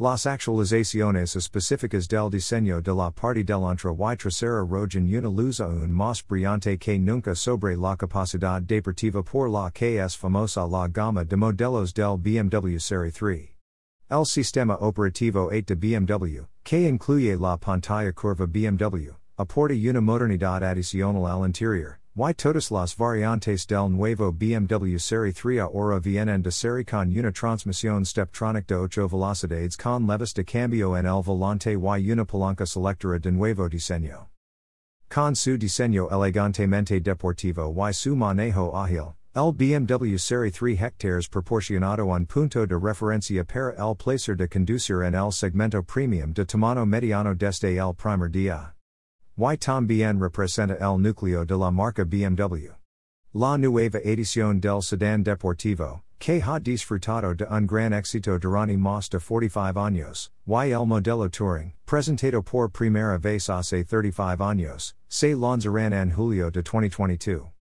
Las actualizaciones específicas del diseño de la parte delantera y trasera rojan una luz aún más brillante que nunca sobre la capacidad deportiva por la que es famosa la gama de modelos del BMW Serie 3. El sistema operativo 8 de BMW, que incluye la pantalla curva BMW, aporta una modernidad adicional al interior, y todas las variantes del nuevo BMW Serie 3 ahora vienen de serie con una transmisión Steptronic de 8 velocidades con levas de cambio en el volante y una palanca selectora de nuevo diseño. Con su diseño elegantemente deportivo y su manejo ágil, el BMW Serie 3 hectares proporcionado un punto de referencia para el placer de conducir en el segmento premium de tamaño mediano desde el primer día. Y también representa el núcleo de la marca BMW. La nueva edición del sedán deportivo, que ha disfrutado de un gran éxito durante más de 45 años, y el modelo Touring, presentado por primera vez hace 35 años, se lanzarán en julio de 2022.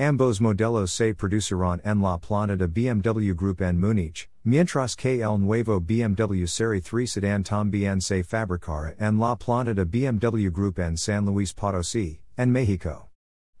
Ambos modelos se producirían en la planta de BMW Group en Múnich, mientras que el nuevo BMW Serie 3 Sedan también se fabricará en la planta de BMW Group en San Luis Potosí, en México.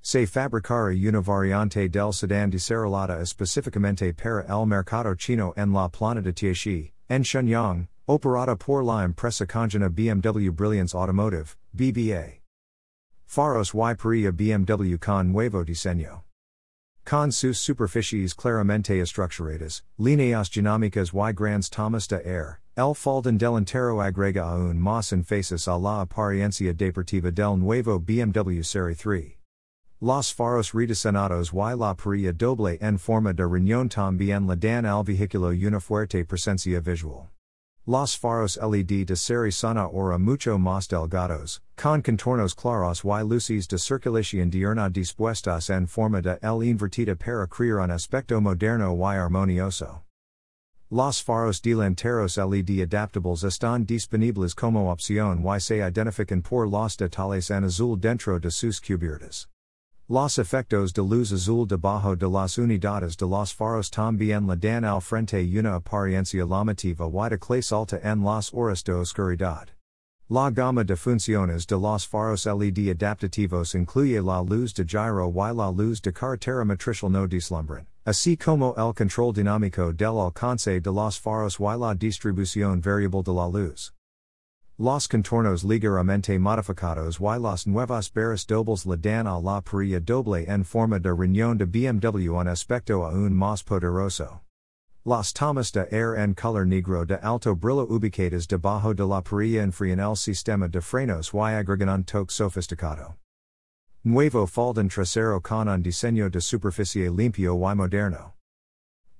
Se fabricará una variante del sedán desarrollada específicamente para el mercado chino en la planta de Tiexi, en Shenyang, operada por la empresa conjunta BMW Brilliance Automotive, BBA. Faros y Peria BMW con nuevo diseño. Con sus superficies claramente estructuradas, líneas dinámicas y grandes tomas de air, el faldón delantero agrega aún más faces a la apariencia deportiva del nuevo BMW Serie 3. Los faros rediseñados y la parrilla doble en forma de riñón también le dan al vehículo una fuerte presencia visual. Los faros LED de serie son ahora mucho más delgados, con contornos claros y luces de circulación diurna dispuestas en forma de L invertida para crear un aspecto moderno y armonioso. Los faros delanteros LED adaptables están disponibles como opción y se identifican por los detalles en azul dentro de sus cubiertas. Los efectos de luz azul debajo de las unidades de los faros también le dan al frente una apariencia llamativa y de clase alta en las horas de oscuridad. La gama de funciones de los faros LED adaptativos incluye la luz de gyro y la luz de carretera matricial no deslumbran, así como el control dinámico del alcance de los faros y la distribución variable de la luz. Los contornos ligeramente modificados y las nuevas barras dobles le dan a la parrilla doble en forma de riñón de BMW un aspecto aún más poderoso. Las tomas de air en color negro de alto brillo ubicadas debajo de la parrilla enfrían el sistema de frenos y agregan un toque sofisticado. Nuevo faldón trasero con un diseño de superficie limpio y moderno.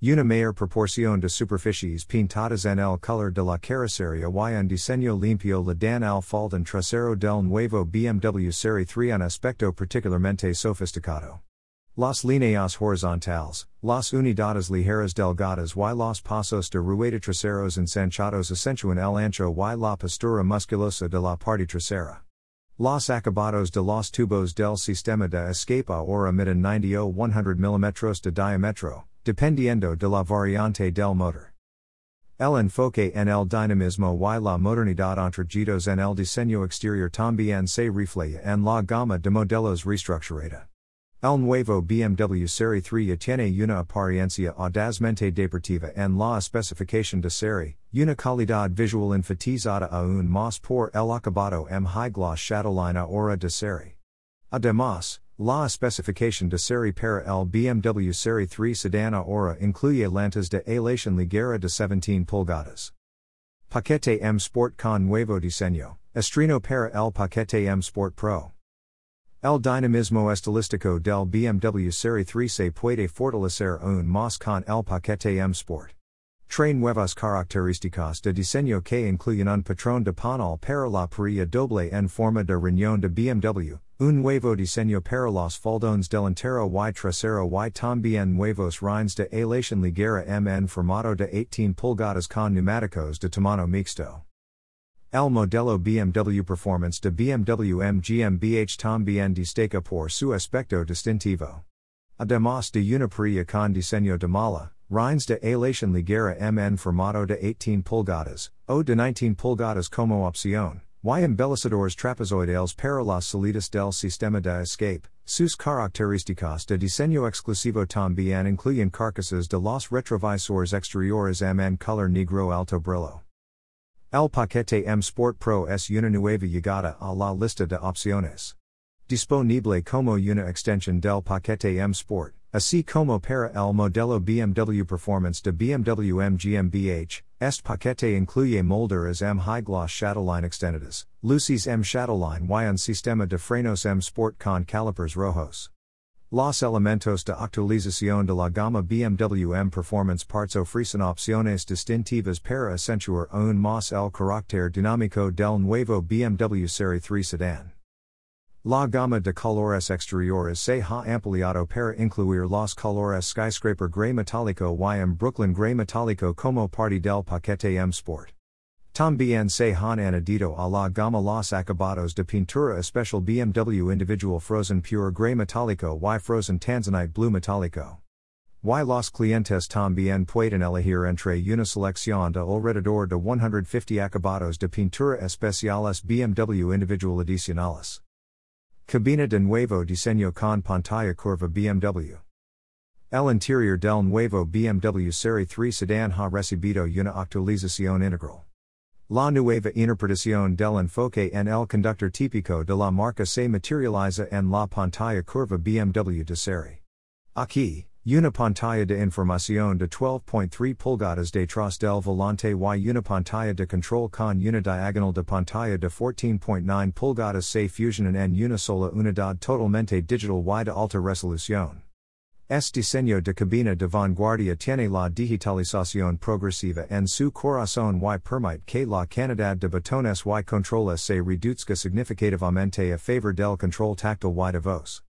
Una mayor proporción de superficies pintadas en el color de la carrocería y un diseño limpio le dan al faldón trasero del nuevo BMW Serie 3 un aspecto particularmente sofisticado. Las líneas horizontales, las unidades ligeras delgadas y los pasos de rueda traseros ensanchados acentúan el ancho y la postura musculosa de la parte trasera. Los acabados de los tubos del sistema de escape ahora miden 90 o 100 mm de diámetro, dependiendo de la variante del motor. El enfoque en el dinamismo y la modernidad entregidos en el diseño exterior también se refleja en la gama de modelos reestructurada. El nuevo BMW Serie 3 tiene una apariencia audazmente deportiva en la especificación de serie, una calidad visual enfatizada aún más por el acabado m high gloss shadowline ahora de serie. Además, La especificación de serie para el BMW Serie 3 Sedan ahora incluye lantas de aleación ligera de 17 pulgadas. Paquete M Sport con nuevo diseño, estreno para el paquete M Sport Pro. El dinamismo estilístico del BMW Serie 3 se puede fortalecer aún más con el paquete M Sport. Trae nuevas características de diseño que incluyen un patrón de panel para la parrilla doble en forma de riñón de BMW, Un nuevo diseño para los faldones delantero y trasero y también nuevos rines de aleación ligera MN formato de 18 pulgadas con neumáticos de tamaño mixto. El modelo BMW Performance de BMW M GmbH también destaca por su aspecto distintivo. Además de una parrilla con diseño de malla, Rines de elation ligera mn formato de 18 pulgadas, o de 19 pulgadas como opción, y embellecedores trapezoidales para las salidas del sistema de escape. Sus características de diseño exclusivo también incluyen carcasas de los retrovisores exteriores mn color negro alto brillo. El paquete M Sport Pro es una nueva llegada a la lista de opciones. Disponible como una extensión del paquete M Sport, así como para el modelo BMW Performance de BMW M GmbH, este paquete incluye molduras M High Gloss Shadowline extendidas, luces M Shadowline y un sistema de frenos M Sport con calipers rojos. Los elementos de actualización de la gama BMW M Performance Parts ofrecen opciones distintivas para acentuar aún más el carácter dinámico del nuevo BMW Serie 3 sedán. La gama de colores exteriores se ha ampliado para incluir los colores Skyscraper Gray Metálico y M Brooklyn Gray Metálico como parte del paquete M Sport. También se han añadido a la gama los acabados de pintura especial BMW Individual Frozen Pure Gray Metálico y Frozen Tanzanite Blue Metálico. Y los clientes también pueden elegir entre una selección de alrededor de 150 acabados de pintura especiales BMW Individual Adicionales. Cabina de nuevo diseño con pantalla curva BMW. El interior del nuevo BMW Serie 3 Sedan ha recibido una actualización integral. La nueva interpretación del enfoque en el conductor típico de la marca se materializa en la pantalla curva BMW de serie. Aquí, una pantalla de información de 12.3 pulgadas detrás del volante y una pantalla de control con una diagonal de pantalla de 14.9 pulgadas se fusionan en una sola unidad totalmente digital y de alta resolución. Este diseño de cabina de vanguardia tiene la digitalización progresiva en su corazón y permite que la cantidad de botones y controles se reduzca significativamente a favor del control táctil y de voz.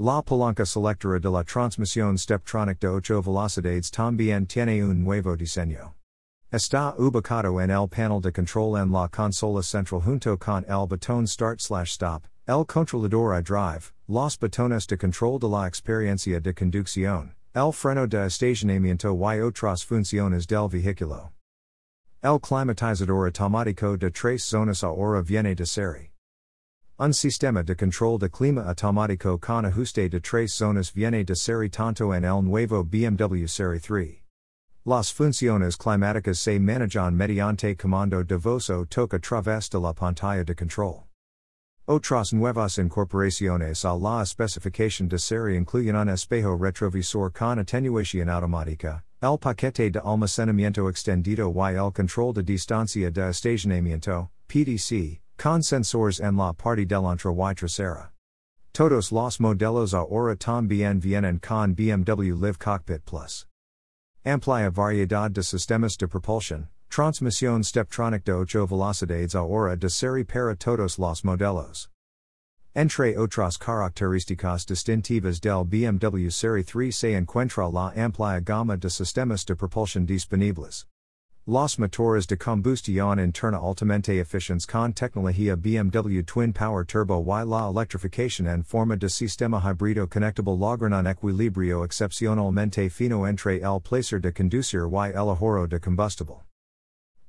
La palanca selectora de la transmisión Steptronic de 8 velocidades también tiene un nuevo diseño. Está ubicado en el panel de control en la consola central junto con el botón Start slash Stop, el controlador drive, los botones de control de la experiencia de conducción, el freno de estacionamiento y otras funciones del vehículo. El climatizador automático de tres zonas ahora viene de serie. Un sistema de control de clima automático con ajuste de tres zonas viene de serie tanto en el nuevo BMW Serie 3. Las funciones climáticas se manejan mediante comando de voz o toque a través de la pantalla de control. Otras nuevas incorporaciones a la especificación de serie incluyen un espejo retrovisor con atenuación automática, el paquete de almacenamiento extendido y el control de distancia de estacionamiento, PDC, con sensores en la parte delantera y trasera. Todos los modelos ahora también vienen con BMW Live Cockpit Plus. Amplia variedad de sistemas de propulsión, Transmisión Steptronic de 8 velocidades ahora de serie para todos los modelos. Entre otras características distintivas del BMW Serie 3 se encuentra la amplia gama de sistemas de propulsión disponibles. Los motores de combustión interna altamente eficientes con tecnología BMW Twin Power Turbo y la electrificación en forma de sistema híbrido conectable logran un equilibrio excepcionalmente fino entre el placer de conducir y el ahorro de combustible.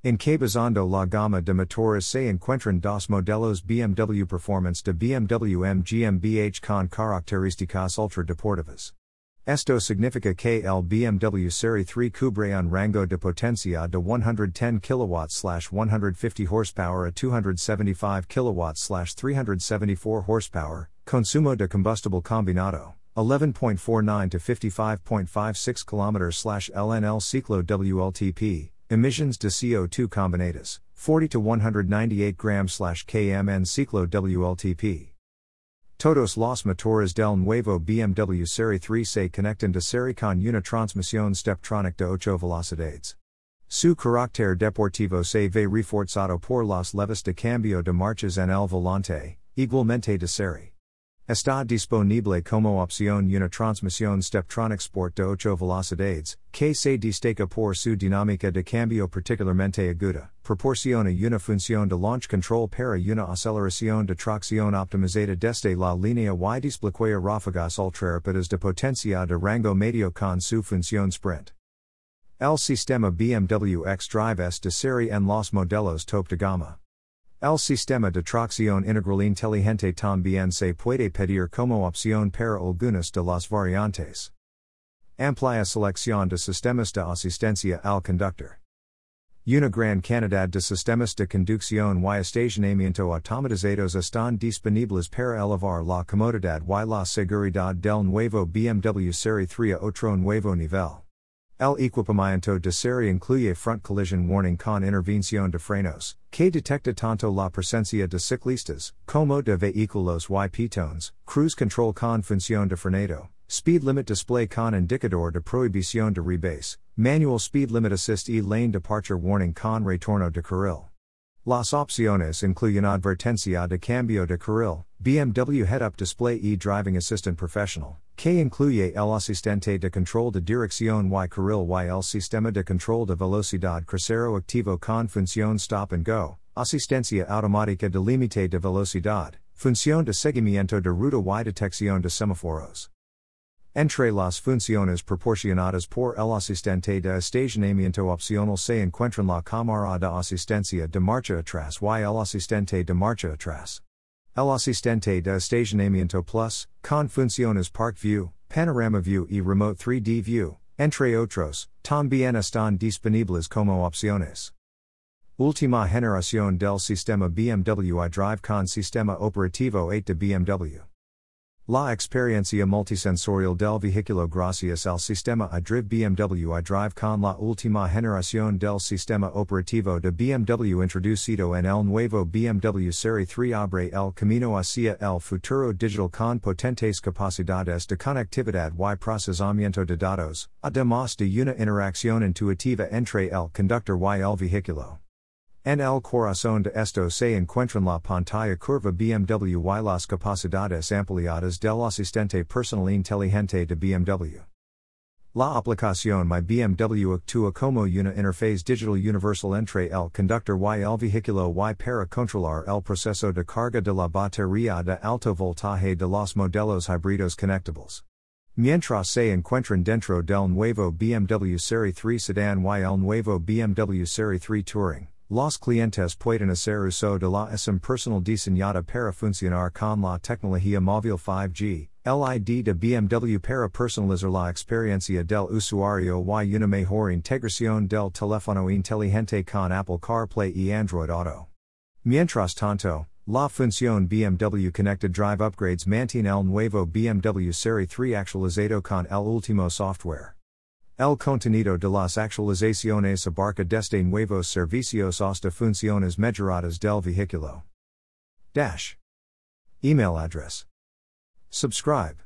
En Encabezando la gama de motores se encuentran dos modelos BMW Performance de BMW M GmbH con características ultra deportivas. Esto significa que el BMW Serie 3 cubre un rango de potencia de 110 kW 150 horsepower a 275 kW 374 horsepower, consumo de combustible combinado, 11.49 to 55.56 km LNL ciclo WLTP, Emissions de CO2 combinadas, 40 to 198 grams km en ciclo WLTP. Todos los motores del nuevo BMW Serie 3 se conectan de serie con una transmisión Steptronic de 8 velocidades. Su carácter deportivo se ve reforzado por las levas de cambio de marchas en el volante, igualmente de serie. Está disponible como opción una transmisión Steptronic Sport de 8 velocidades, que se destaca por su dinámica de cambio particularmente aguda, proporciona una función de launch control para una aceleración de tracción optimizada desde la línea y desbloquea ráfagas ultrarrápidas de potencia de rango medio con su función sprint. El Sistema BMW X Drive S de serie en los modelos top de gama. El sistema de tracción integral inteligente también se puede pedir como opción para algunas de las variantes. Amplia selección de sistemas de asistencia al conductor. Una gran cantidad de sistemas de conducción y estacionamiento automatizados están disponibles para elevar la comodidad y la seguridad del nuevo BMW Serie 3 a otro nuevo nivel. El equipamiento de serie incluye front collision warning con intervención de frenos, que detecta tanto la presencia de ciclistas, como de vehículos y peatones, cruise control con función de frenado, speed limit display con indicador de prohibición de rebase, manual speed limit assist e lane departure warning con retorno de carril. Las opciones incluyen advertencia de cambio de carril, BMW head up display e driving assistant professional, que incluye el asistente de control de dirección y carril y el sistema de control de velocidad crucero activo con función stop and go, asistencia automática de límite de velocidad, función de seguimiento de ruta y detección de semáforos. Entre las funciones proporcionadas por el asistente de estacionamiento opcional se encuentran la cámara de asistencia de marcha atrás y el asistente de marcha atrás. El asistente de estacionamiento plus, con funciones Park View, Panorama View y Remote 3D View, entre otros, también están disponibles como opciones. Última generación del sistema BMW iDrive con sistema operativo 8 de BMW. La experiencia multisensorial del vehículo gracias al sistema iDrive BMW iDrive con la última generación del sistema operativo de BMW introducido en el nuevo BMW Serie 3 abre el camino hacia el futuro digital con potentes capacidades de conectividad y procesamiento de datos, además de una interacción intuitiva entre el conductor y el vehículo. En el corazón de esto se encuentran la pantalla curva BMW y las capacidades ampliadas del asistente personal inteligente de BMW. La aplicación My BMW actúa como una interface digital universal entre el conductor y el vehículo y para controlar el proceso de carga de la batería de alto voltaje de los modelos híbridos conectables. Mientras se encuentran dentro del nuevo BMW Serie 3 Sedan y el nuevo BMW Serie 3 Touring. Los clientes pueden hacer uso de la SIM personal diseñada para funcionar con la tecnología móvil 5G, LID de BMW para personalizar la experiencia del usuario y una mejor integración del teléfono inteligente con Apple CarPlay y Android Auto. Mientras tanto, la función BMW Connected Drive Upgrades mantiene el nuevo BMW Serie 3 actualizado con el último software. El contenido de las actualizaciones abarca desde nuevos servicios hasta funciones mejoradas del vehículo. Dash. Email address. Subscribe.